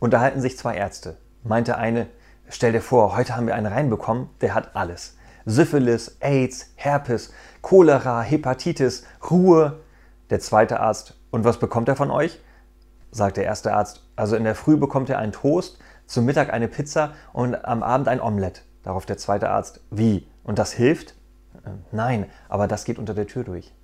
Unterhalten sich zwei Ärzte. Meinte eine, stell dir vor, heute haben wir einen reinbekommen, der hat alles. Syphilis, AIDS, Herpes, Cholera, Hepatitis, Ruhe. Der zweite Arzt, und was bekommt er von euch? Sagt der erste Arzt, also in der Früh bekommt er einen Toast, zum Mittag eine Pizza und am Abend ein Omelett. Darauf der zweite Arzt, wie? Und das hilft? Äh, nein, aber das geht unter der Tür durch.